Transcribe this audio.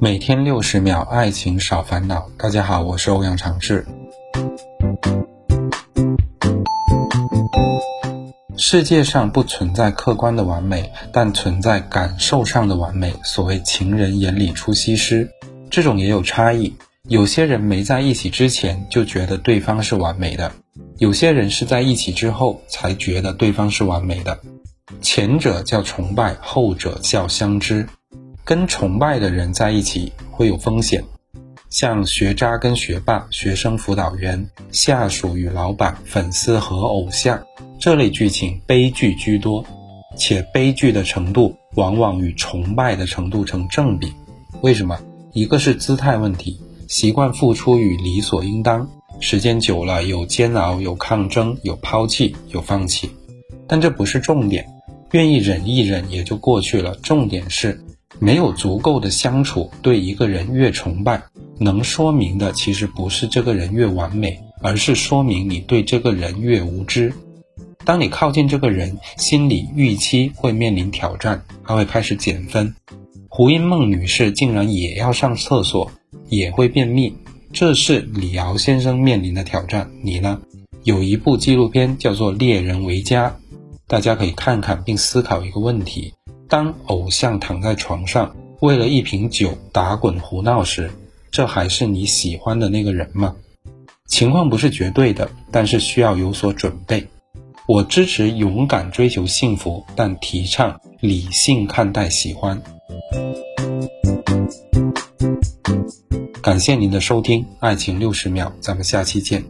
每天六十秒，爱情少烦恼。大家好，我是欧阳长志。世界上不存在客观的完美，但存在感受上的完美。所谓情人眼里出西施，这种也有差异。有些人没在一起之前就觉得对方是完美的，有些人是在一起之后才觉得对方是完美的。前者叫崇拜，后者叫相知。跟崇拜的人在一起会有风险，像学渣跟学霸、学生辅导员、下属与老板、粉丝和偶像这类剧情，悲剧居多，且悲剧的程度往往与崇拜的程度成正比。为什么？一个是姿态问题，习惯付出与理所应当，时间久了有煎熬、有抗争、有抛弃、有放弃，但这不是重点，愿意忍一忍也就过去了。重点是。没有足够的相处，对一个人越崇拜，能说明的其实不是这个人越完美，而是说明你对这个人越无知。当你靠近这个人，心理预期会面临挑战，还会开始减分。胡因梦女士竟然也要上厕所，也会便秘，这是李敖先生面临的挑战。你呢？有一部纪录片叫做《猎人为家》，大家可以看看并思考一个问题。当偶像躺在床上为了一瓶酒打滚胡闹时，这还是你喜欢的那个人吗？情况不是绝对的，但是需要有所准备。我支持勇敢追求幸福，但提倡理性看待喜欢。感谢您的收听，爱情六十秒，咱们下期见。